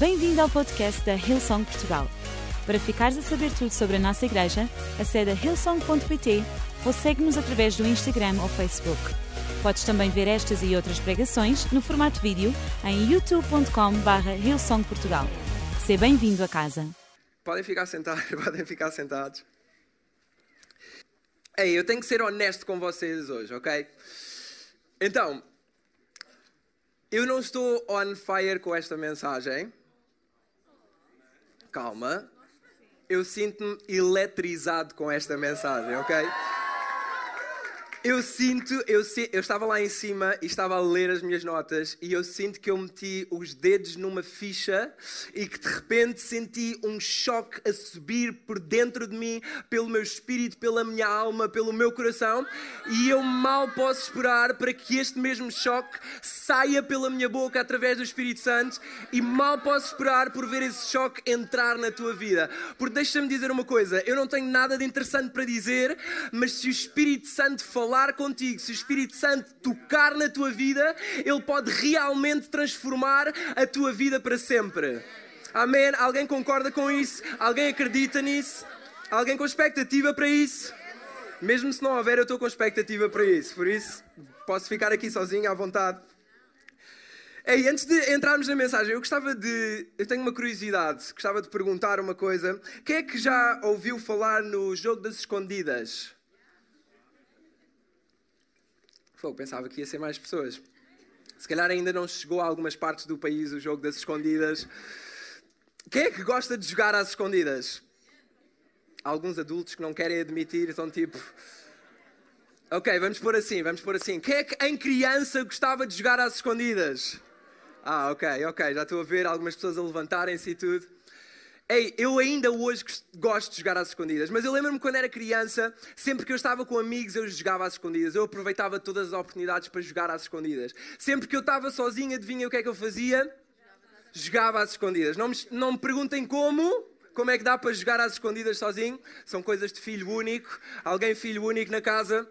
Bem-vindo ao podcast da Hillsong Portugal. Para ficares a saber tudo sobre a nossa igreja, acede a hillsong.pt ou segue-nos através do Instagram ou Facebook. Podes também ver estas e outras pregações no formato vídeo em youtube.com.br hillsongportugal. Seja bem-vindo a casa. Podem ficar sentados, podem ficar sentados. Ei, eu tenho que ser honesto com vocês hoje, ok? Então, eu não estou on fire com esta mensagem. Calma. Eu sinto-me eletrizado com esta mensagem, ok? Eu sinto, eu, eu estava lá em cima e estava a ler as minhas notas e eu sinto que eu meti os dedos numa ficha e que de repente senti um choque a subir por dentro de mim, pelo meu espírito, pela minha alma, pelo meu coração e eu mal posso esperar para que este mesmo choque saia pela minha boca através do Espírito Santo e mal posso esperar por ver esse choque entrar na tua vida. Porque deixa-me dizer uma coisa, eu não tenho nada de interessante para dizer, mas se o Espírito Santo falar falar contigo, se o Espírito Santo tocar na tua vida, ele pode realmente transformar a tua vida para sempre. Amém? Alguém concorda com isso? Alguém acredita nisso? Alguém com expectativa para isso? Mesmo se não houver, eu estou com expectativa para isso. Por isso, posso ficar aqui sozinho à vontade. Ei, antes de entrarmos na mensagem, eu gostava de. Eu tenho uma curiosidade. Gostava de perguntar uma coisa. Quem é que já ouviu falar no jogo das escondidas? Pensava que ia ser mais pessoas. Se calhar ainda não chegou a algumas partes do país o jogo das escondidas. Quem é que gosta de jogar às escondidas? Alguns adultos que não querem admitir estão tipo. Ok, vamos pôr assim, vamos pôr assim. Quem é que em criança gostava de jogar às escondidas? Ah, ok, ok, já estou a ver algumas pessoas a levantarem-se e tudo. Ei, eu ainda hoje gosto de jogar às escondidas, mas eu lembro-me quando era criança, sempre que eu estava com amigos, eu jogava às escondidas. Eu aproveitava todas as oportunidades para jogar às escondidas. Sempre que eu estava sozinho, adivinha o que é que eu fazia? Jogava às escondidas. Não me, não me perguntem como, como é que dá para jogar às escondidas sozinho. São coisas de filho único. Alguém filho único na casa?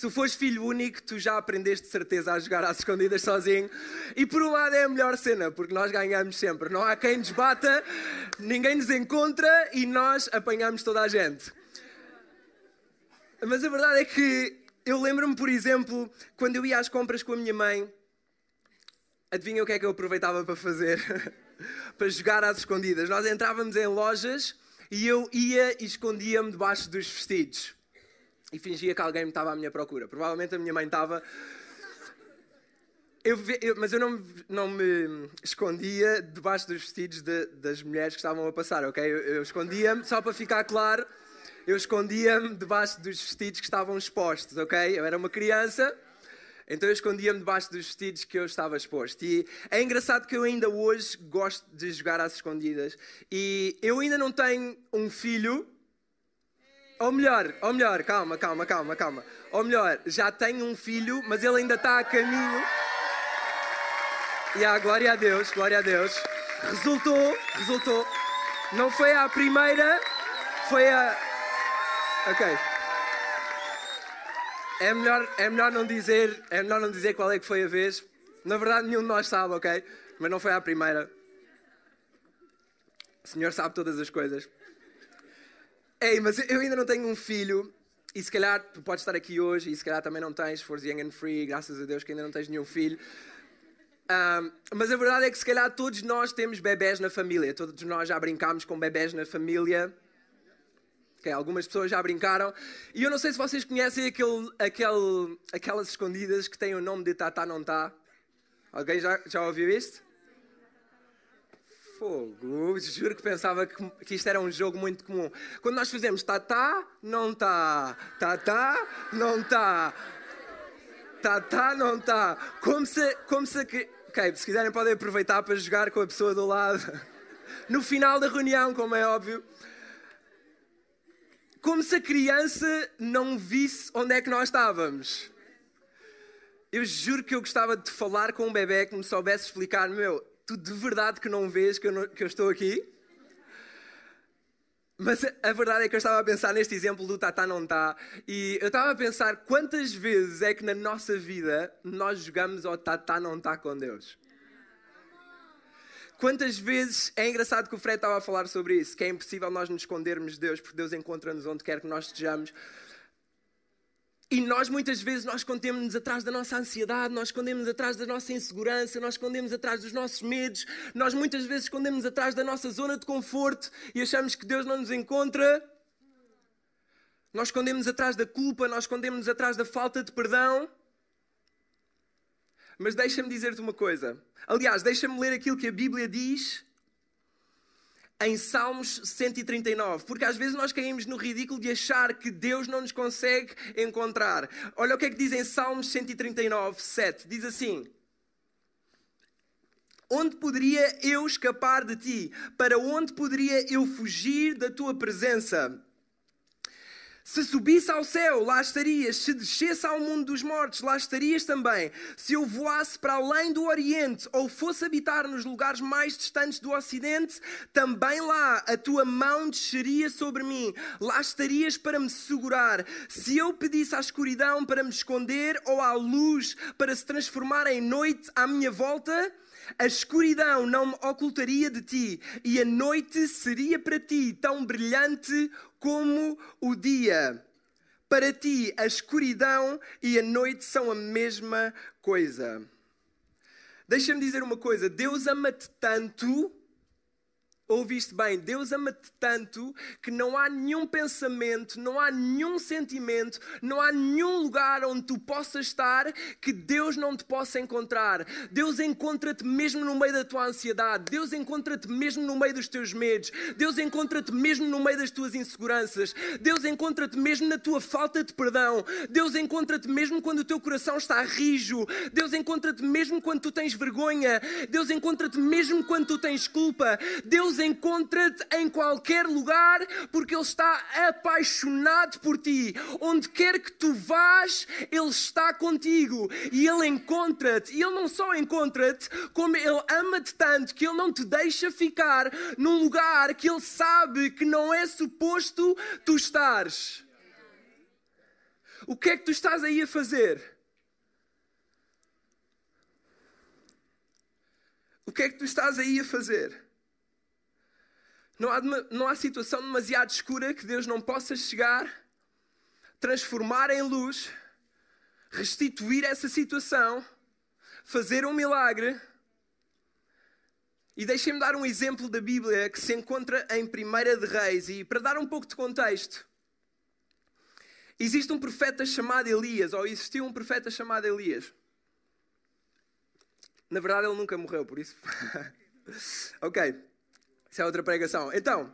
Se fores filho único, tu já aprendeste de certeza a jogar às escondidas sozinho. E por um lado é a melhor cena, porque nós ganhamos sempre. Não há quem nos bata, ninguém nos encontra e nós apanhamos toda a gente. Mas a verdade é que eu lembro-me, por exemplo, quando eu ia às compras com a minha mãe, adivinha o que é que eu aproveitava para fazer? para jogar às escondidas. Nós entrávamos em lojas e eu ia e escondia-me debaixo dos vestidos e fingia que alguém me estava à minha procura. Provavelmente a minha mãe estava. Eu, eu, mas eu não, não me escondia debaixo dos vestidos de, das mulheres que estavam a passar, ok? Eu, eu escondia-me, só para ficar claro, eu escondia-me debaixo dos vestidos que estavam expostos, ok? Eu era uma criança, então eu escondia-me debaixo dos vestidos que eu estava exposto. E é engraçado que eu ainda hoje gosto de jogar às escondidas. E eu ainda não tenho um filho, ou melhor, ou melhor, calma, calma, calma, calma. Ou melhor, já tenho um filho, mas ele ainda está a caminho. E a glória a Deus, glória a Deus. Resultou, resultou. Não foi a primeira, foi a. Ok. É melhor, é melhor não dizer, é melhor não dizer qual é que foi a vez. Na verdade, nenhum de nós sabe, ok? Mas não foi a primeira. O Senhor sabe todas as coisas. Ei, mas eu ainda não tenho um filho. E se calhar tu podes estar aqui hoje e se calhar também não tens, fores young and free, graças a Deus que ainda não tens nenhum filho. Um, mas a verdade é que se calhar todos nós temos bebés na família. Todos nós já brincámos com bebés na família. Okay, algumas pessoas já brincaram. E eu não sei se vocês conhecem aquele, aquele, aquelas escondidas que têm o nome de Tata Não Tá. Alguém já, já ouviu isto? Fogo, juro que pensava que, que isto era um jogo muito comum. Quando nós fizemos tá tá, não tá, tá tá, não tá, tá tá, não tá. Como se, como se, ok, se quiserem podem aproveitar para jogar com a pessoa do lado. No final da reunião, como é óbvio. Como se a criança não visse onde é que nós estávamos. Eu juro que eu gostava de falar com um bebê que me soubesse explicar, meu, tu de verdade que não vês que eu, não, que eu estou aqui? Mas a verdade é que eu estava a pensar neste exemplo do Tata não está e eu estava a pensar quantas vezes é que na nossa vida nós jogamos ao Tata não está com Deus. Quantas vezes é engraçado que o Fred estava a falar sobre isso, que é impossível nós nos escondermos de Deus, porque Deus encontra-nos onde quer que nós estejamos. E nós muitas vezes nós escondemos-nos atrás da nossa ansiedade, nós escondemos atrás da nossa insegurança, nós escondemos atrás dos nossos medos, nós muitas vezes escondemos atrás da nossa zona de conforto e achamos que Deus não nos encontra. Nós escondemos atrás da culpa, nós escondemos atrás da falta de perdão. Mas deixa-me dizer-te uma coisa. Aliás, deixa-me ler aquilo que a Bíblia diz em Salmos 139, porque às vezes nós caímos no ridículo de achar que Deus não nos consegue encontrar. Olha o que é que diz em Salmos 139, 7. Diz assim: Onde poderia eu escapar de ti? Para onde poderia eu fugir da tua presença? Se subisse ao céu, lá estarias. Se descesse ao mundo dos mortos, lá estarias também. Se eu voasse para além do Oriente ou fosse habitar nos lugares mais distantes do Ocidente, também lá a tua mão desceria sobre mim. Lá estarias para me segurar. Se eu pedisse à escuridão para me esconder ou à luz para se transformar em noite à minha volta, a escuridão não me ocultaria de ti, e a noite seria para ti tão brilhante como o dia. Para ti, a escuridão e a noite são a mesma coisa. Deixa-me dizer uma coisa: Deus ama-te tanto Ouviste bem, Deus ama-te tanto que não há nenhum pensamento, não há nenhum sentimento, não há nenhum lugar onde tu possas estar que Deus não te possa encontrar. Deus encontra-te mesmo no meio da tua ansiedade, Deus encontra-te mesmo no meio dos teus medos, Deus encontra-te mesmo no meio das tuas inseguranças, Deus encontra-te mesmo na tua falta de perdão, Deus encontra-te mesmo quando o teu coração está rijo, Deus encontra-te mesmo quando tu tens vergonha, Deus encontra-te mesmo quando tu tens culpa, Deus encontra-te em qualquer lugar porque Ele está apaixonado por ti. Onde quer que tu vás, Ele está contigo e Ele encontra-te. E Ele não só encontra-te, como Ele ama-te tanto que Ele não te deixa ficar num lugar que Ele sabe que não é suposto tu estares. O que é que tu estás aí a fazer? O que é que tu estás aí a fazer? Não há, não há situação demasiado escura que Deus não possa chegar, transformar em luz, restituir essa situação, fazer um milagre. E deixem-me dar um exemplo da Bíblia que se encontra em 1 de Reis. E para dar um pouco de contexto, existe um profeta chamado Elias, ou existiu um profeta chamado Elias. Na verdade, ele nunca morreu, por isso. ok. Isso é outra pregação. Então,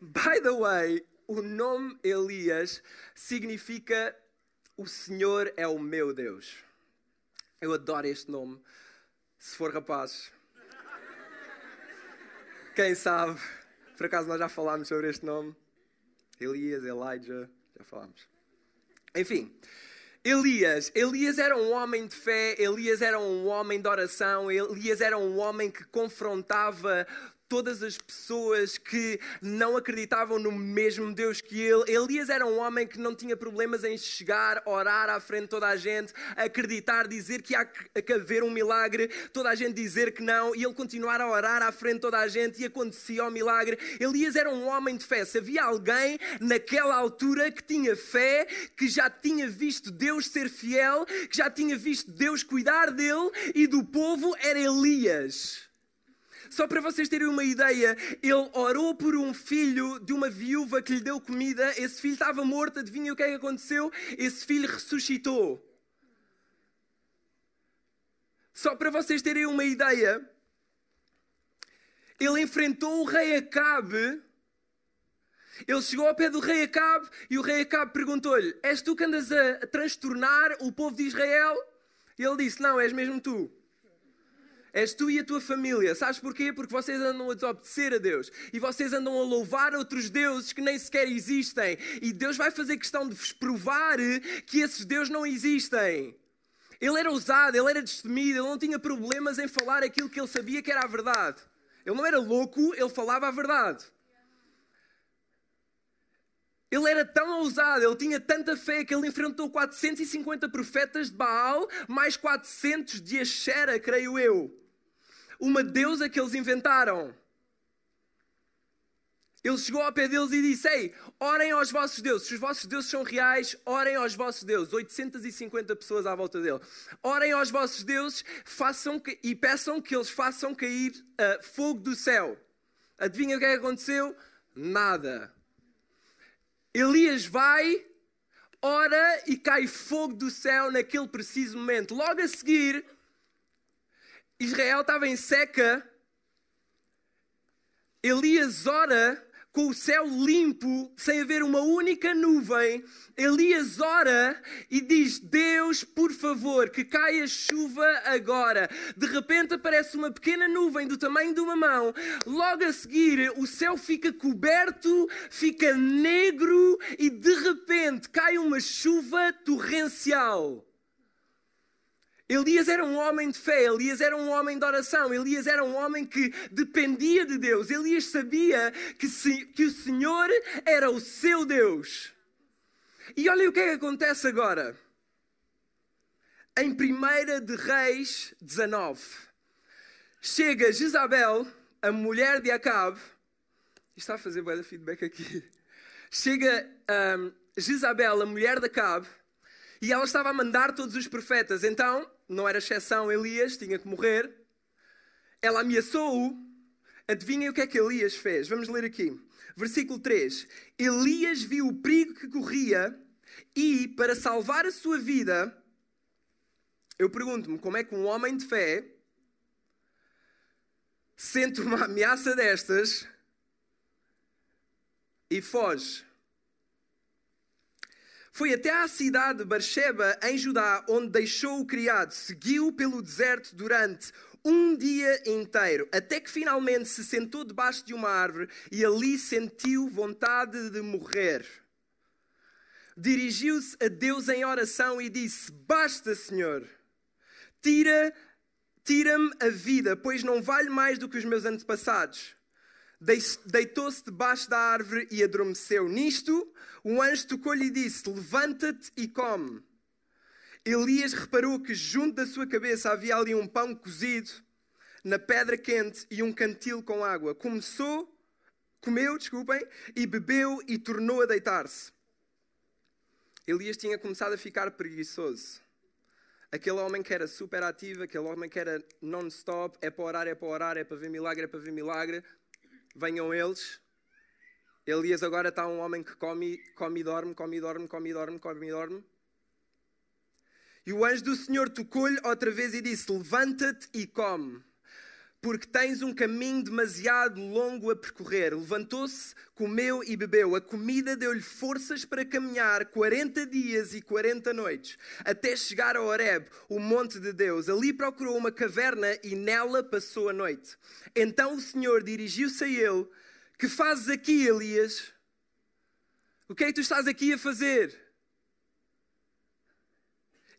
by the way, o nome Elias significa o Senhor é o meu Deus. Eu adoro este nome. Se for rapaz, quem sabe? Por acaso nós já falámos sobre este nome? Elias, Elijah, já falámos. Enfim, Elias, Elias era um homem de fé, Elias era um homem de oração, Elias era um homem que confrontava todas as pessoas que não acreditavam no mesmo Deus que ele. Elias era um homem que não tinha problemas em chegar, orar à frente de toda a gente, acreditar, dizer que há que haver um milagre, toda a gente dizer que não, e ele continuar a orar à frente de toda a gente e acontecia o milagre. Elias era um homem de fé. Se havia alguém naquela altura que tinha fé, que já tinha visto Deus ser fiel, que já tinha visto Deus cuidar dele e do povo, era Elias. Só para vocês terem uma ideia, ele orou por um filho de uma viúva que lhe deu comida. Esse filho estava morto, adivinha o que é que aconteceu? Esse filho ressuscitou. Só para vocês terem uma ideia, ele enfrentou o rei Acabe. Ele chegou ao pé do rei Acabe e o rei Acabe perguntou-lhe: És tu que andas a transtornar o povo de Israel? E ele disse: Não, és mesmo tu. És tu e a tua família. Sabes porquê? Porque vocês andam a desobedecer a Deus. E vocês andam a louvar outros deuses que nem sequer existem. E Deus vai fazer questão de vos provar que esses deuses não existem. Ele era ousado, ele era destemido, ele não tinha problemas em falar aquilo que ele sabia que era a verdade. Ele não era louco, ele falava a verdade. Ele era tão ousado, ele tinha tanta fé que ele enfrentou 450 profetas de Baal, mais 400 de Asherah, creio eu. Uma deusa que eles inventaram. Ele chegou ao pé deles e disse: Ei, orem aos vossos deuses. Se os vossos deuses são reais, orem aos vossos deuses. 850 pessoas à volta dele. Orem aos vossos deuses façam que, e peçam que eles façam cair uh, fogo do céu. Adivinha o que é que aconteceu? Nada. Elias vai, ora e cai fogo do céu naquele preciso momento. Logo a seguir, Israel estava em seca. Elias ora com o céu limpo, sem haver uma única nuvem, Elias ora e diz: Deus, por favor, que caia chuva agora. De repente aparece uma pequena nuvem do tamanho de uma mão. Logo a seguir, o céu fica coberto, fica negro e de repente cai uma chuva torrencial. Elias era um homem de fé, Elias era um homem de oração, Elias era um homem que dependia de Deus. Elias sabia que, se, que o Senhor era o seu Deus. E olha o que é que acontece agora. Em 1 de Reis 19, chega Jezabel, a mulher de Acabe, está a fazer bem feedback aqui. Chega um, Jezabel, a mulher de Acabe, e ela estava a mandar todos os profetas. Então, não era exceção, Elias tinha que morrer. Ela ameaçou-o. Adivinhem o que é que Elias fez? Vamos ler aqui. Versículo 3. Elias viu o perigo que corria e, para salvar a sua vida, eu pergunto-me como é que um homem de fé sente uma ameaça destas e foge. Foi até à cidade de Barsheba, em Judá, onde deixou o criado. Seguiu pelo deserto durante um dia inteiro, até que finalmente se sentou debaixo de uma árvore e ali sentiu vontade de morrer. Dirigiu-se a Deus em oração e disse: Basta, Senhor, tira, tira-me a vida, pois não vale mais do que os meus antepassados. Deitou-se debaixo da árvore e adormeceu. Nisto, um anjo tocou-lhe e disse: Levanta-te e come. Elias reparou que junto da sua cabeça havia ali um pão cozido na pedra quente e um cantil com água. Começou, comeu, desculpem, e bebeu e tornou a deitar-se. Elias tinha começado a ficar preguiçoso. Aquele homem que era super ativo, aquele homem que era non-stop, é para orar, é para orar, é para ver milagre, é para ver milagre, venham eles. Elias agora está um homem que come, come e dorme, come e dorme, come e dorme, come e dorme. E o anjo do Senhor tocou-lhe outra vez e disse: Levanta-te e come, porque tens um caminho demasiado longo a percorrer. Levantou-se, comeu e bebeu. A comida deu-lhe forças para caminhar 40 dias e 40 noites, até chegar a Horeb, o monte de Deus. Ali procurou uma caverna e nela passou a noite. Então o Senhor dirigiu-se a ele: Que fazes aqui, Elias? O que é que tu estás aqui a fazer?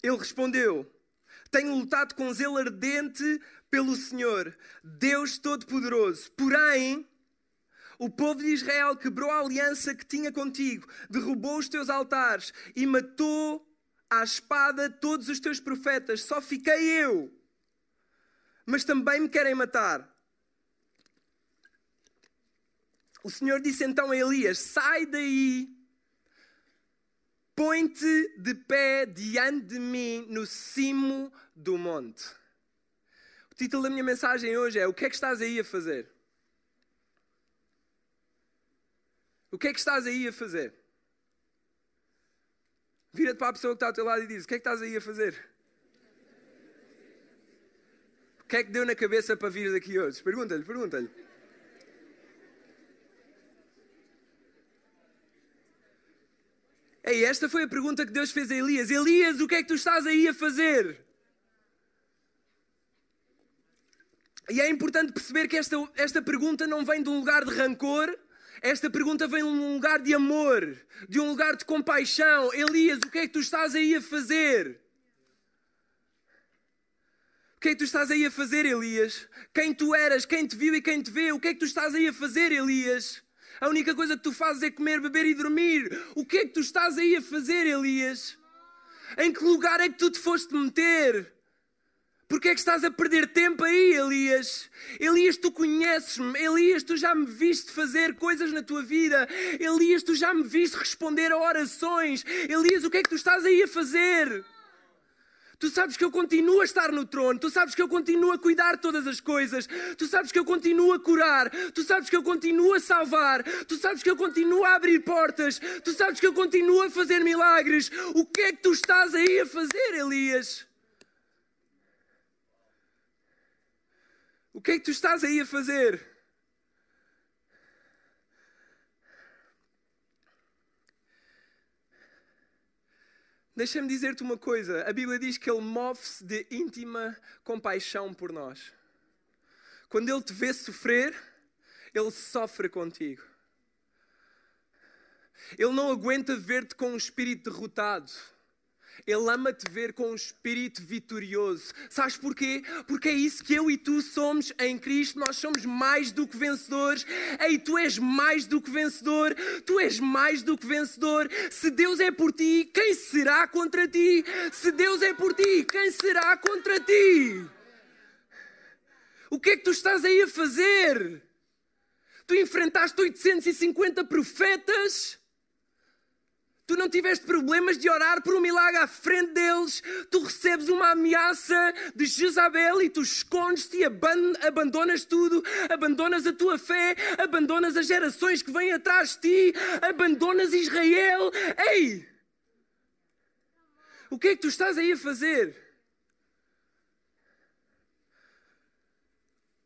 Ele respondeu: Tenho lutado com zelo ardente pelo Senhor, Deus Todo-Poderoso. Porém, o povo de Israel quebrou a aliança que tinha contigo, derrubou os teus altares e matou à espada todos os teus profetas. Só fiquei eu. Mas também me querem matar. O Senhor disse então a Elias: Sai daí Põe-te de pé diante de mim no cimo do monte. Título da minha mensagem hoje é: O que é que estás aí a fazer? O que é que estás aí a fazer? Vira-te para a pessoa que está ao teu lado e diz: O que é que estás aí a fazer? O que é que deu na cabeça para vir daqui hoje? Pergunta-lhe, pergunta-lhe. Ei, esta foi a pergunta que Deus fez a Elias: Elias, o que é que tu estás aí a fazer? E é importante perceber que esta, esta pergunta não vem de um lugar de rancor, esta pergunta vem de um lugar de amor, de um lugar de compaixão. Elias, o que é que tu estás aí a fazer? O que é que tu estás aí a fazer, Elias? Quem tu eras, quem te viu e quem te vê, o que é que tu estás aí a fazer, Elias? A única coisa que tu fazes é comer, beber e dormir. O que é que tu estás aí a fazer, Elias? Em que lugar é que tu te foste meter? Porquê é que estás a perder tempo aí, Elias? Elias, tu conheces-me. Elias, tu já me viste fazer coisas na tua vida. Elias, tu já me viste responder a orações. Elias, o que é que tu estás aí a fazer? Tu sabes que eu continuo a estar no trono, tu sabes que eu continuo a cuidar de todas as coisas, tu sabes que eu continuo a curar, tu sabes que eu continuo a salvar, tu sabes que eu continuo a abrir portas, tu sabes que eu continuo a fazer milagres. O que é que tu estás aí a fazer, Elias? O que é que tu estás aí a fazer? Deixa-me dizer-te uma coisa: a Bíblia diz que Ele move-se de íntima compaixão por nós. Quando Ele te vê sofrer, Ele sofre contigo. Ele não aguenta ver-te com um espírito derrotado. Ele ama-te ver com um espírito vitorioso. Sabes porquê? Porque é isso que eu e tu somos em Cristo. Nós somos mais do que vencedores. Ei, tu és mais do que vencedor. Tu és mais do que vencedor. Se Deus é por ti, quem será contra ti? Se Deus é por ti, quem será contra ti? O que é que tu estás aí a fazer? Tu enfrentaste 850 profetas tu não tiveste problemas de orar por um milagre à frente deles, tu recebes uma ameaça de Jezabel e tu escondes-te e abandonas tudo, abandonas a tua fé, abandonas as gerações que vêm atrás de ti, abandonas Israel. Ei! O que é que tu estás aí a fazer?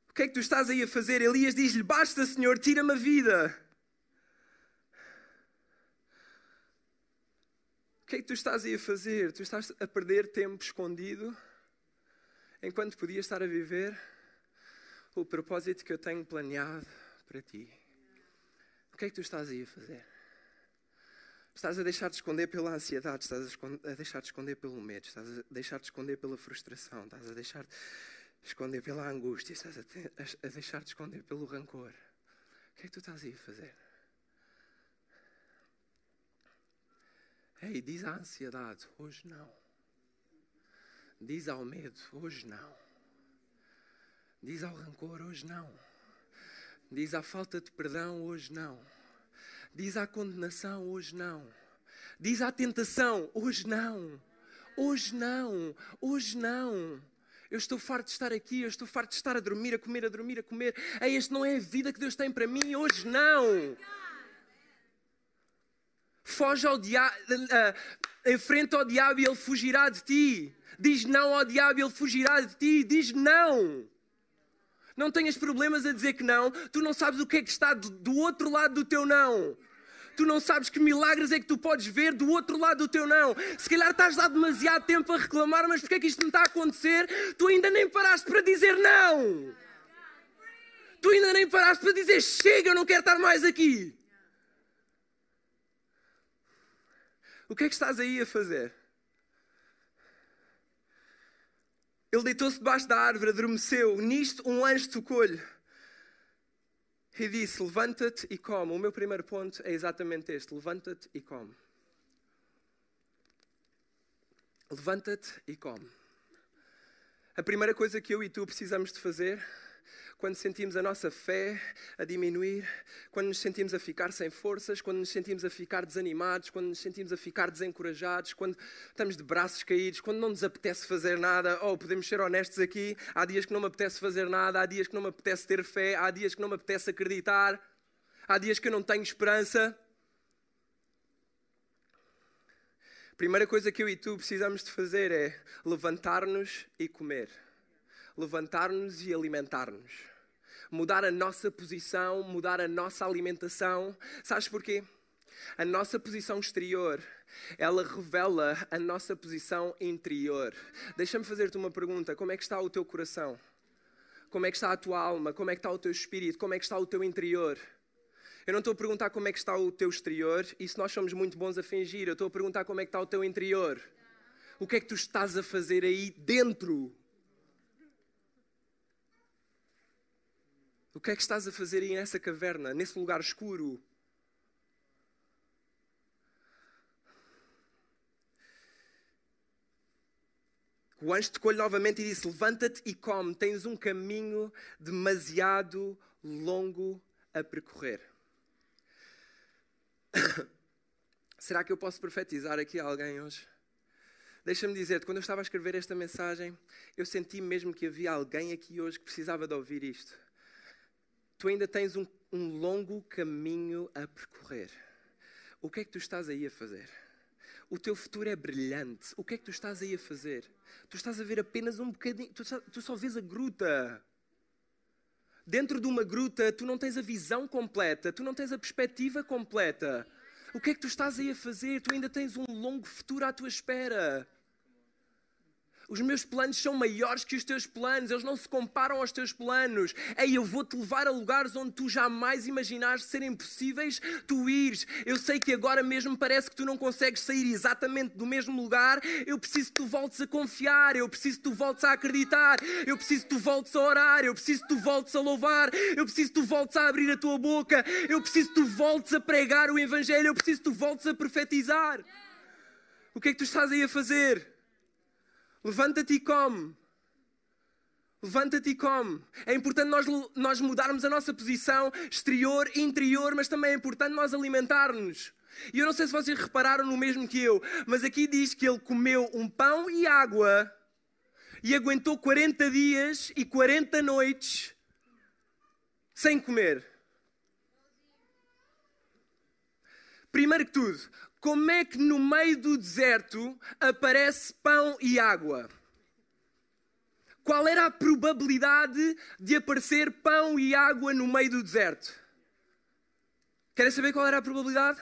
O que é que tu estás aí a fazer? Elias diz-lhe: Basta, Senhor, tira-me a vida. Que é que tu estás aí a fazer? Tu estás a perder tempo escondido enquanto podias estar a viver o propósito que eu tenho planeado para ti. O que é que tu estás aí a fazer? Estás a deixar de esconder pela ansiedade, estás a deixar de esconder pelo medo, estás a deixar de esconder pela frustração, estás a deixar de esconder pela angústia, estás a, deixar de esconder pelo rancor. O que é que tu estás aí a fazer? Ei, diz à ansiedade, hoje não. Diz ao medo, hoje não. Diz ao rancor, hoje não. Diz à falta de perdão, hoje não. Diz à condenação, hoje não. Diz à tentação, hoje não. Hoje não. Hoje não. Eu estou farto de estar aqui, eu estou farto de estar a dormir, a comer, a dormir, a comer. Ei, este não é a vida que Deus tem para mim, hoje não. Foge ao diabo, uh, enfrenta ao diabo e ele fugirá de ti. Diz não ao diabo e ele fugirá de ti. Diz não. Não tenhas problemas a dizer que não. Tu não sabes o que é que está do, do outro lado do teu não. Tu não sabes que milagres é que tu podes ver do outro lado do teu não. Se calhar estás lá demasiado tempo a reclamar, mas porque é que isto não está a acontecer? Tu ainda nem paraste para dizer não. Tu ainda nem paraste para dizer chega, eu não quero estar mais aqui. O que é que estás aí a fazer? Ele deitou-se debaixo da árvore, adormeceu. Nisto, um anjo tocou-lhe e disse: Levanta-te e come. O meu primeiro ponto é exatamente este: levanta-te e come. Levanta-te e come. A primeira coisa que eu e tu precisamos de fazer quando sentimos a nossa fé a diminuir, quando nos sentimos a ficar sem forças, quando nos sentimos a ficar desanimados, quando nos sentimos a ficar desencorajados, quando estamos de braços caídos, quando não nos apetece fazer nada. Oh, podemos ser honestos aqui: há dias que não me apetece fazer nada, há dias que não me apetece ter fé, há dias que não me apetece acreditar, há dias que eu não tenho esperança. A primeira coisa que eu e tu precisamos de fazer é levantar-nos e comer. Levantar-nos e alimentar-nos mudar a nossa posição, mudar a nossa alimentação. Sabes porquê? A nossa posição exterior, ela revela a nossa posição interior. Deixa-me fazer-te uma pergunta: como é que está o teu coração? Como é que está a tua alma? Como é que está o teu espírito? Como é que está o teu interior? Eu não estou a perguntar como é que está o teu exterior, isso nós somos muito bons a fingir. Eu estou a perguntar como é que está o teu interior. O que é que tu estás a fazer aí dentro? O que é que estás a fazer aí nessa caverna, nesse lugar escuro? O anjo tocou-lhe novamente e disse: Levanta-te e come, tens um caminho demasiado longo a percorrer. Será que eu posso profetizar aqui a alguém hoje? Deixa-me dizer-te, quando eu estava a escrever esta mensagem, eu senti mesmo que havia alguém aqui hoje que precisava de ouvir isto. Tu ainda tens um, um longo caminho a percorrer. O que é que tu estás aí a fazer? O teu futuro é brilhante. O que é que tu estás aí a fazer? Tu estás a ver apenas um bocadinho. Tu tu só vês a gruta. Dentro de uma gruta, tu não tens a visão completa, tu não tens a perspectiva completa. O que é que tu estás aí a fazer? Tu ainda tens um longo futuro à tua espera. Os meus planos são maiores que os teus planos, eles não se comparam aos teus planos. Ei, eu vou-te levar a lugares onde tu jamais imaginaste serem possíveis tu ires. Eu sei que agora mesmo parece que tu não consegues sair exatamente do mesmo lugar. Eu preciso que tu voltes a confiar, eu preciso que tu voltes a acreditar, eu preciso que tu voltes a orar, eu preciso que tu voltes a louvar, eu preciso que tu voltes a abrir a tua boca, eu preciso que tu voltes a pregar o Evangelho, eu preciso que tu voltes a profetizar. O que é que tu estás aí a fazer? Levanta-te e come. Levanta-te e come. É importante nós, nós mudarmos a nossa posição exterior interior, mas também é importante nós alimentar-nos. E eu não sei se vocês repararam no mesmo que eu, mas aqui diz que ele comeu um pão e água e aguentou 40 dias e 40 noites sem comer. Primeiro que tudo, como é que no meio do deserto aparece pão e água? Qual era a probabilidade de aparecer pão e água no meio do deserto? Querem saber qual era a probabilidade?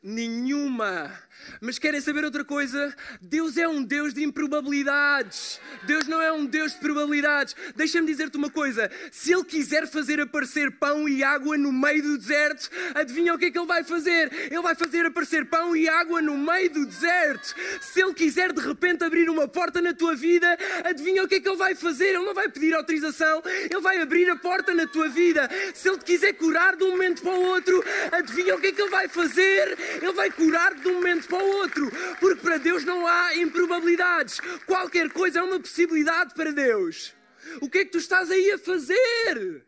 Nenhuma. Mas querem saber outra coisa? Deus é um Deus de improbabilidades. Deus não é um Deus de probabilidades. Deixa-me dizer-te uma coisa: se Ele quiser fazer aparecer pão e água no meio do deserto, adivinha o que é que Ele vai fazer? Ele vai fazer aparecer pão e água no meio do deserto. Se Ele quiser de repente abrir uma porta na tua vida, adivinha o que é que Ele vai fazer? Ele não vai pedir autorização, Ele vai abrir a porta na tua vida. Se Ele te quiser curar de um momento para o outro, adivinha o que é que Ele vai fazer? Ele vai curar de um momento para o outro, porque para Deus não há improbabilidades. Qualquer coisa é uma possibilidade para Deus. O que é que tu estás aí a fazer?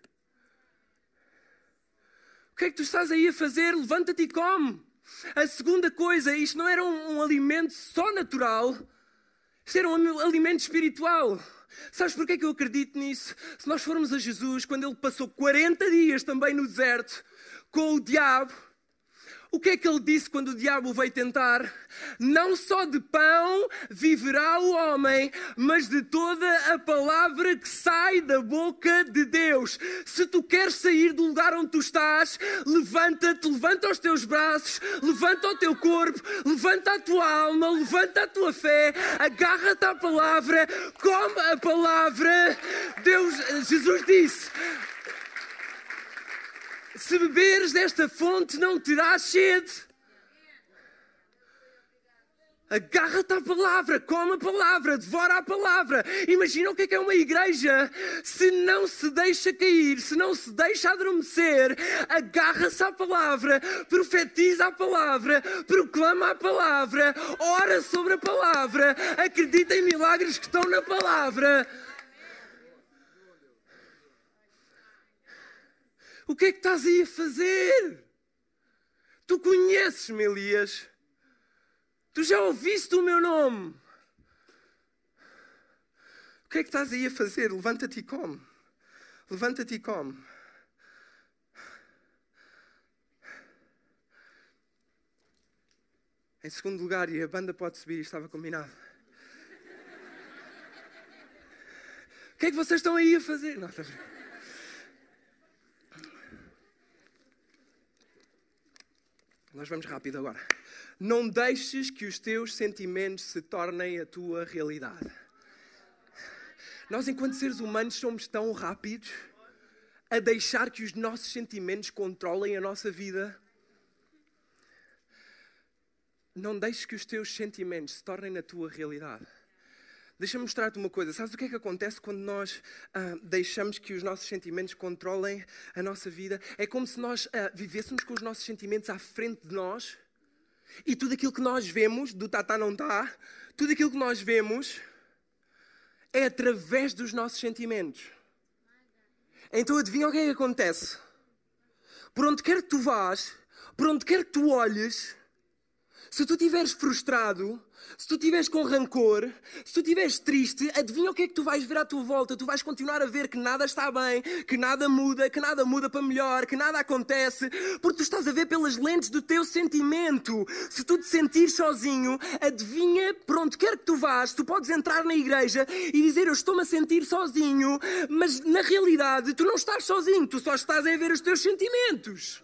O que é que tu estás aí a fazer? Levanta-te e come. A segunda coisa, isto não era um, um alimento só natural, isto era um alimento espiritual. Sabes porquê que eu acredito nisso? Se nós formos a Jesus, quando ele passou 40 dias também no deserto com o diabo, o que é que ele disse quando o diabo veio tentar? Não só de pão viverá o homem, mas de toda a palavra que sai da boca de Deus. Se tu queres sair do lugar onde tu estás, levanta-te, levanta os teus braços, levanta o teu corpo, levanta a tua alma, levanta a tua fé, agarra-te à palavra, come a palavra. Deus, Jesus disse: se beberes desta fonte, não terás sede. Agarra-te à palavra, come a palavra, devora a palavra. Imagina o que é, que é uma igreja se não se deixa cair, se não se deixa adormecer. Agarra-se à palavra, profetiza a palavra, proclama a palavra, ora sobre a palavra, acredita em milagres que estão na palavra. O que é que estás aí a fazer? Tu conheces-me, Elias. Tu já ouviste o meu nome. O que é que estás aí a fazer? Levanta-te e come. Levanta-te e come. Em segundo lugar, e a banda pode subir, estava combinado. O que é que vocês estão aí a fazer? Não, está Nós vamos rápido agora. Não deixes que os teus sentimentos se tornem a tua realidade. Nós, enquanto seres humanos, somos tão rápidos a deixar que os nossos sentimentos controlem a nossa vida. Não deixes que os teus sentimentos se tornem a tua realidade. Deixa-me mostrar-te uma coisa. Sabes o que é que acontece quando nós ah, deixamos que os nossos sentimentos controlem a nossa vida? É como se nós ah, vivêssemos com os nossos sentimentos à frente de nós e tudo aquilo que nós vemos, do tá, tá, não tá, tudo aquilo que nós vemos é através dos nossos sentimentos. Então adivinha o que é que acontece? Por onde quer que tu vás, por onde quer que tu olhes, se tu estiveres frustrado, se tu estiveres com rancor, se tu estiveres triste, adivinha o que é que tu vais ver à tua volta? Tu vais continuar a ver que nada está bem, que nada muda, que nada muda para melhor, que nada acontece, porque tu estás a ver pelas lentes do teu sentimento. Se tu te sentires sozinho, adivinha por onde quer que tu vás, tu podes entrar na igreja e dizer eu estou-me a sentir sozinho, mas na realidade tu não estás sozinho, tu só estás a ver os teus sentimentos.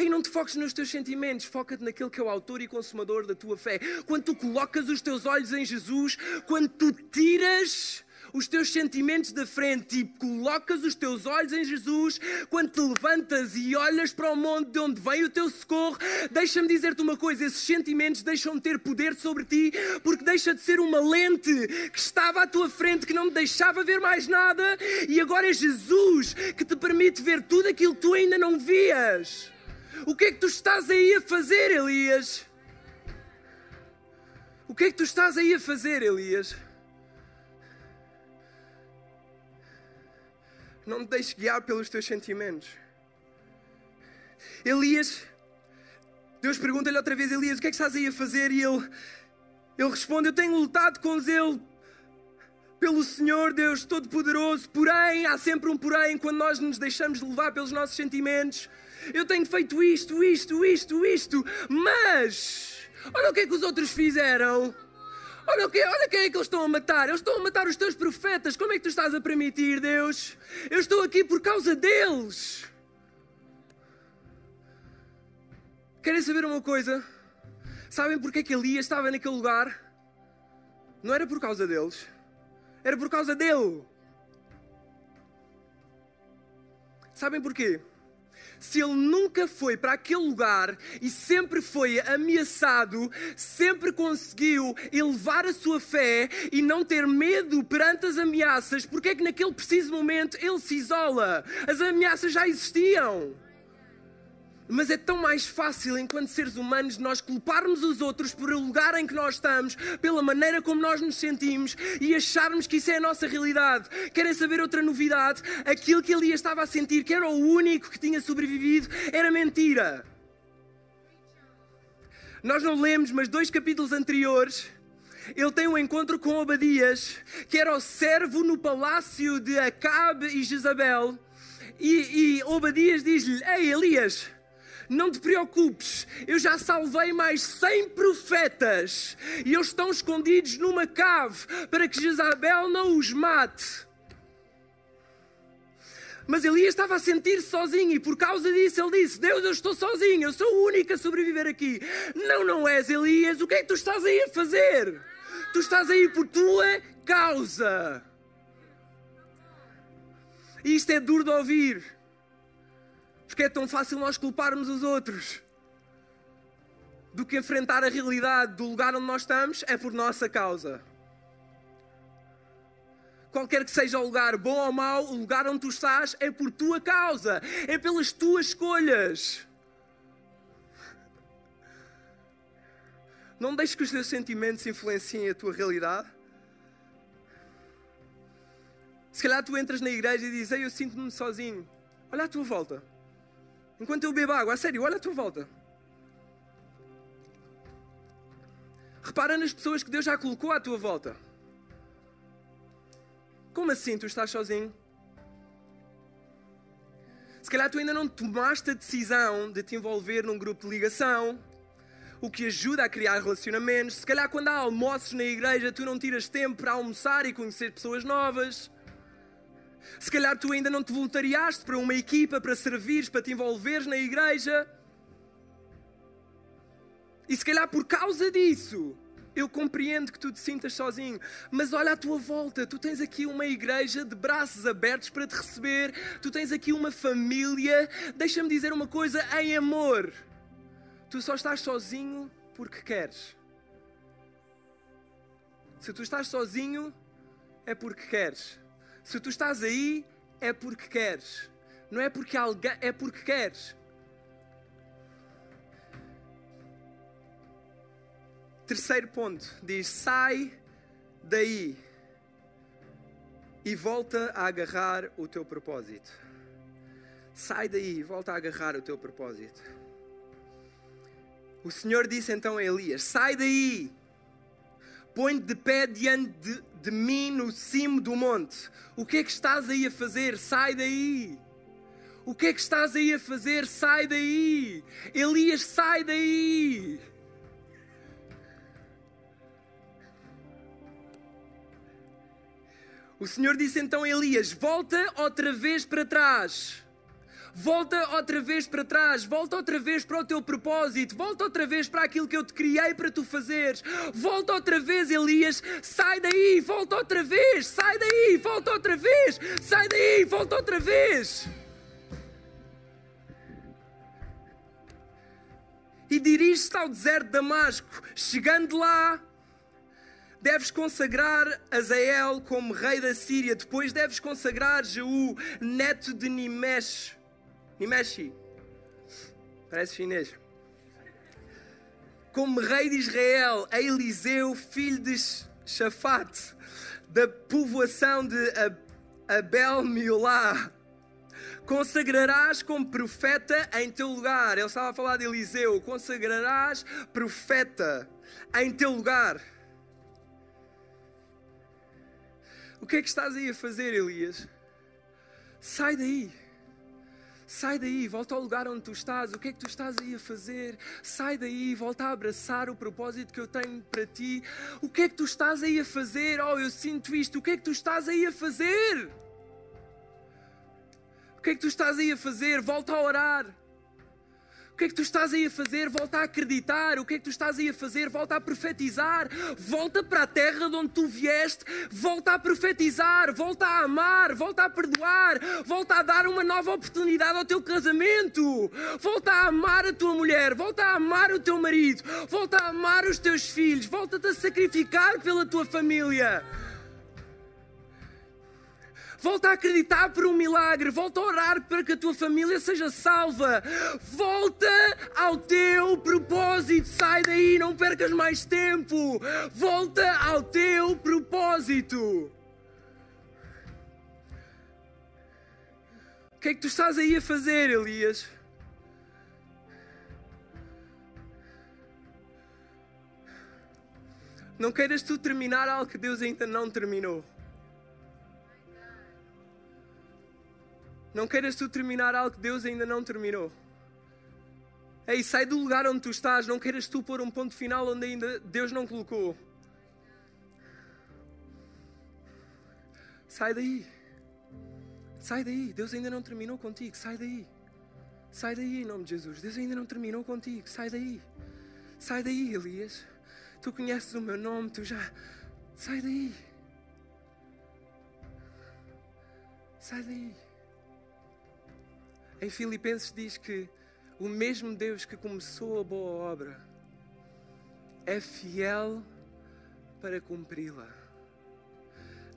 Ei, não te foques nos teus sentimentos, foca-te naquele que é o autor e consumador da tua fé. Quando tu colocas os teus olhos em Jesus, quando tu tiras os teus sentimentos da frente e colocas os teus olhos em Jesus, quando te levantas e olhas para o monte de onde vem o teu socorro, deixa-me dizer-te uma coisa: esses sentimentos deixam de ter poder sobre ti, porque deixa de ser uma lente que estava à tua frente, que não te deixava ver mais nada, e agora é Jesus que te permite ver tudo aquilo que tu ainda não vias. O que é que tu estás aí a fazer, Elias? O que é que tu estás aí a fazer, Elias? Não te deixes guiar pelos teus sentimentos. Elias, Deus pergunta-lhe outra vez, Elias, o que é que estás aí a fazer? E ele, ele responde, eu tenho lutado com zelo pelo Senhor Deus Todo-Poderoso, porém, há sempre um porém quando nós nos deixamos levar pelos nossos sentimentos eu tenho feito isto, isto, isto, isto, mas olha o que é que os outros fizeram. Olha, que, olha quem é que eles estão a matar. Eles estão a matar os teus profetas. Como é que tu estás a permitir, Deus? Eu estou aqui por causa deles. Querem saber uma coisa? Sabem porque é que Elias estava naquele lugar? Não era por causa deles, era por causa dele. Sabem porquê? Se ele nunca foi para aquele lugar e sempre foi ameaçado, sempre conseguiu elevar a sua fé e não ter medo perante as ameaças, porque é que naquele preciso momento ele se isola? As ameaças já existiam. Mas é tão mais fácil, enquanto seres humanos, nós culparmos os outros por o lugar em que nós estamos, pela maneira como nós nos sentimos e acharmos que isso é a nossa realidade. Querem saber outra novidade? Aquilo que Elias estava a sentir, que era o único que tinha sobrevivido, era mentira. Nós não lemos, mas dois capítulos anteriores, ele tem um encontro com Obadias, que era o servo no palácio de Acabe e Jezabel. E, e Obadias diz-lhe: Ei, Elias não te preocupes, eu já salvei mais 100 profetas e eles estão escondidos numa cave para que Jezabel não os mate. Mas Elias estava a sentir-se sozinho e por causa disso ele disse: Deus, eu estou sozinho, eu sou o único a sobreviver aqui. Não, não és Elias, o que é que tu estás aí a fazer? Tu estás aí por tua causa. E isto é duro de ouvir. É tão fácil nós culparmos os outros do que enfrentar a realidade do lugar onde nós estamos é por nossa causa. Qualquer que seja o lugar, bom ou mau, o lugar onde tu estás é por tua causa, é pelas tuas escolhas. Não deixes que os teus sentimentos influenciem a tua realidade. Se calhar tu entras na igreja e dizes, Ei, eu sinto-me sozinho. Olha à tua volta. Enquanto eu bebo água, a sério, olha à tua volta. Repara nas pessoas que Deus já colocou à tua volta. Como assim tu estás sozinho? Se calhar tu ainda não tomaste a decisão de te envolver num grupo de ligação, o que ajuda a criar relacionamentos. Se calhar quando há almoços na igreja tu não tiras tempo para almoçar e conhecer pessoas novas. Se calhar tu ainda não te voluntariaste para uma equipa, para servires, para te envolveres na igreja. E se calhar por causa disso, eu compreendo que tu te sintas sozinho, mas olha à tua volta, tu tens aqui uma igreja de braços abertos para te receber, tu tens aqui uma família. Deixa-me dizer uma coisa em amor. Tu só estás sozinho porque queres. Se tu estás sozinho, é porque queres. Se tu estás aí, é porque queres. Não é porque alguém, é porque queres. Terceiro ponto, diz: sai daí e volta a agarrar o teu propósito. Sai daí e volta a agarrar o teu propósito. O Senhor disse então a Elias: Sai daí, põe-te de pé diante de, de mim no cimo do monte. O que é que estás aí a fazer? Sai daí. O que é que estás aí a fazer? Sai daí. Elias, sai daí. O Senhor disse então a Elias: Volta outra vez para trás. Volta outra vez para trás, volta outra vez para o teu propósito, volta outra vez para aquilo que eu te criei para tu fazeres. Volta outra vez, Elias, sai daí, volta outra vez, sai daí, volta outra vez, sai daí, volta outra vez. E dirige-se ao deserto de Damasco, chegando lá, deves consagrar Azael como rei da Síria. Depois deves consagrar Jeú, neto de Nimesh. Nimeshi. Parece chinês. Como rei de Israel, a Eliseu, filho de Shafat, da povoação de Abel Miolá. Consagrarás como profeta em teu lugar. Ele estava a falar de Eliseu. Consagrarás profeta em teu lugar. O que é que estás aí a fazer, Elias? Sai daí. Sai daí, volta ao lugar onde tu estás. O que é que tu estás aí a fazer? Sai daí, volta a abraçar o propósito que eu tenho para ti. O que é que tu estás aí a fazer? Oh, eu sinto isto. O que é que tu estás aí a fazer? O que é que tu estás aí a fazer? Volta a orar que é que tu estás aí a fazer? Volta a acreditar. O que é que tu estás aí a fazer? Volta a profetizar. Volta para a terra de onde tu vieste. Volta a profetizar. Volta a amar. Volta a perdoar. Volta a dar uma nova oportunidade ao teu casamento. Volta a amar a tua mulher. Volta a amar o teu marido. Volta a amar os teus filhos. Volta-te a sacrificar pela tua família. Volta a acreditar por um milagre. Volta a orar para que a tua família seja salva. Volta ao teu propósito. Sai daí, não percas mais tempo. Volta ao teu propósito. O que é que tu estás aí a fazer, Elias? Não queiras tu terminar algo que Deus ainda não terminou. Não queiras tu terminar algo que Deus ainda não terminou. Ei, sai do lugar onde tu estás. Não queiras tu pôr um ponto final onde ainda Deus não colocou. Sai daí. Sai daí. Deus ainda não terminou contigo. Sai daí. Sai daí em nome de Jesus. Deus ainda não terminou contigo. Sai daí. Sai daí, Elias. Tu conheces o meu nome. Tu já. Sai daí. Sai daí. Em Filipenses diz que o mesmo Deus que começou a boa obra é fiel para cumpri-la.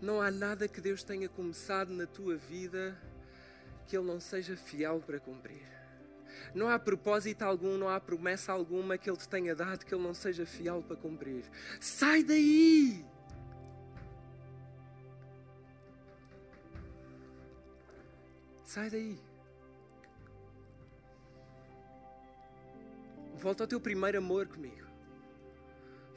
Não há nada que Deus tenha começado na tua vida que Ele não seja fiel para cumprir. Não há propósito algum, não há promessa alguma que Ele te tenha dado que Ele não seja fiel para cumprir. Sai daí! Sai daí! Volta ao teu primeiro amor comigo.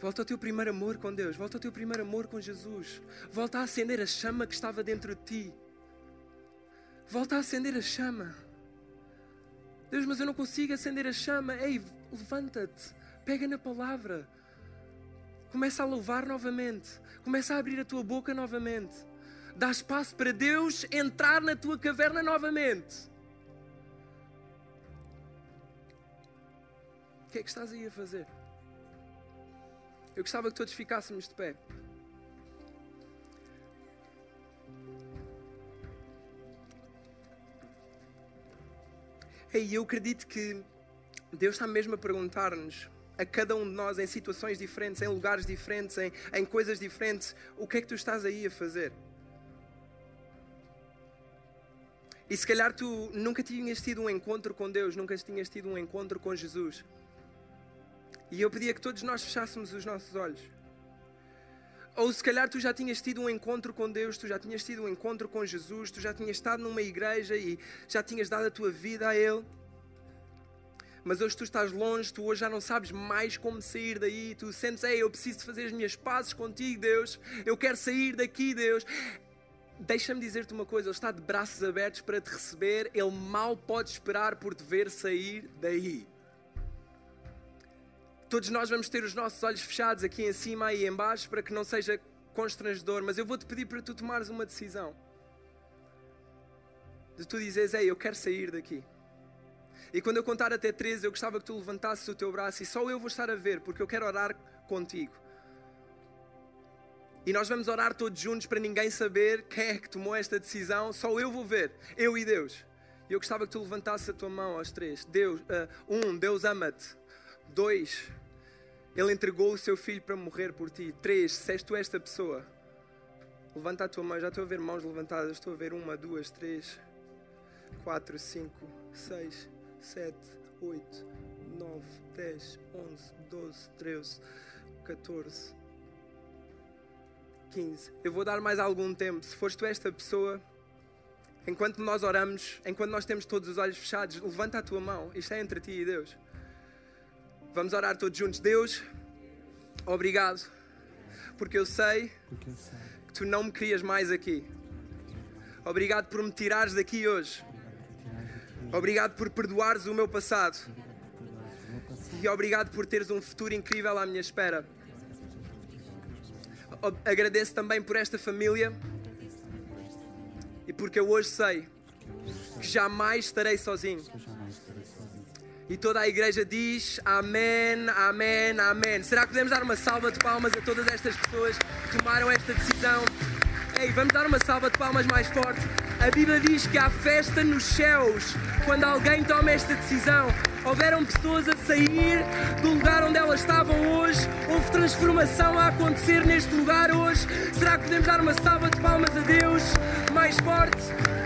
Volta ao teu primeiro amor com Deus. Volta ao teu primeiro amor com Jesus. Volta a acender a chama que estava dentro de ti. Volta a acender a chama. Deus, mas eu não consigo acender a chama. Ei, levanta-te. Pega na palavra. Começa a louvar novamente. Começa a abrir a tua boca novamente. Dá espaço para Deus entrar na tua caverna novamente. Que é que estás aí a fazer? Eu gostava que todos ficássemos de pé. E eu acredito que Deus está mesmo a perguntar-nos, a cada um de nós, em situações diferentes, em lugares diferentes, em, em coisas diferentes, o que é que tu estás aí a fazer? E se calhar tu nunca tinhas tido um encontro com Deus, nunca tinhas tido um encontro com Jesus. E eu pedia que todos nós fechássemos os nossos olhos. Ou se calhar tu já tinhas tido um encontro com Deus, tu já tinhas tido um encontro com Jesus, tu já tinhas estado numa igreja e já tinhas dado a tua vida a Ele. Mas hoje tu estás longe, tu hoje já não sabes mais como sair daí, tu sentes, ei, eu preciso de fazer as minhas pazes contigo, Deus, eu quero sair daqui, Deus. Deixa-me dizer-te uma coisa, Ele está de braços abertos para te receber, Ele mal pode esperar por te ver sair daí. Todos nós vamos ter os nossos olhos fechados aqui em cima e em baixo para que não seja constrangedor, mas eu vou-te pedir para tu tomares uma decisão. De tu dizeres, ei, eu quero sair daqui. E quando eu contar até 13, eu gostava que tu levantasses o teu braço e só eu vou estar a ver, porque eu quero orar contigo. E nós vamos orar todos juntos para ninguém saber quem é que tomou esta decisão, só eu vou ver, eu e Deus. E eu gostava que tu levantasses a tua mão aos três. Deus, uh, um, Deus ama-te. Dois, Ele entregou o seu filho para morrer por ti. Três, se és tu esta pessoa, levanta a tua mão. Já estou a ver mãos levantadas. Estou a ver uma, duas, três, quatro, cinco, seis, sete, oito, nove, dez, onze, doze, treze, quatorze, quinze. Eu vou dar mais algum tempo. Se fores tu esta pessoa, enquanto nós oramos, enquanto nós temos todos os olhos fechados, levanta a tua mão. Isto é entre ti e Deus. Vamos orar todos juntos. Deus, obrigado, porque eu sei que tu não me querias mais aqui. Obrigado por me tirares daqui hoje. Obrigado por perdoares o meu passado. E obrigado por teres um futuro incrível à minha espera. Agradeço também por esta família e porque eu hoje sei que jamais estarei sozinho. E toda a igreja diz amém, amém, amém. Será que podemos dar uma salva de palmas a todas estas pessoas que tomaram esta decisão? Ei, vamos dar uma salva de palmas mais forte. A Bíblia diz que há festa nos céus quando alguém toma esta decisão. Houveram pessoas a sair do lugar onde elas estavam hoje. Houve transformação a acontecer neste lugar hoje. Será que podemos dar uma salva de palmas a Deus mais forte?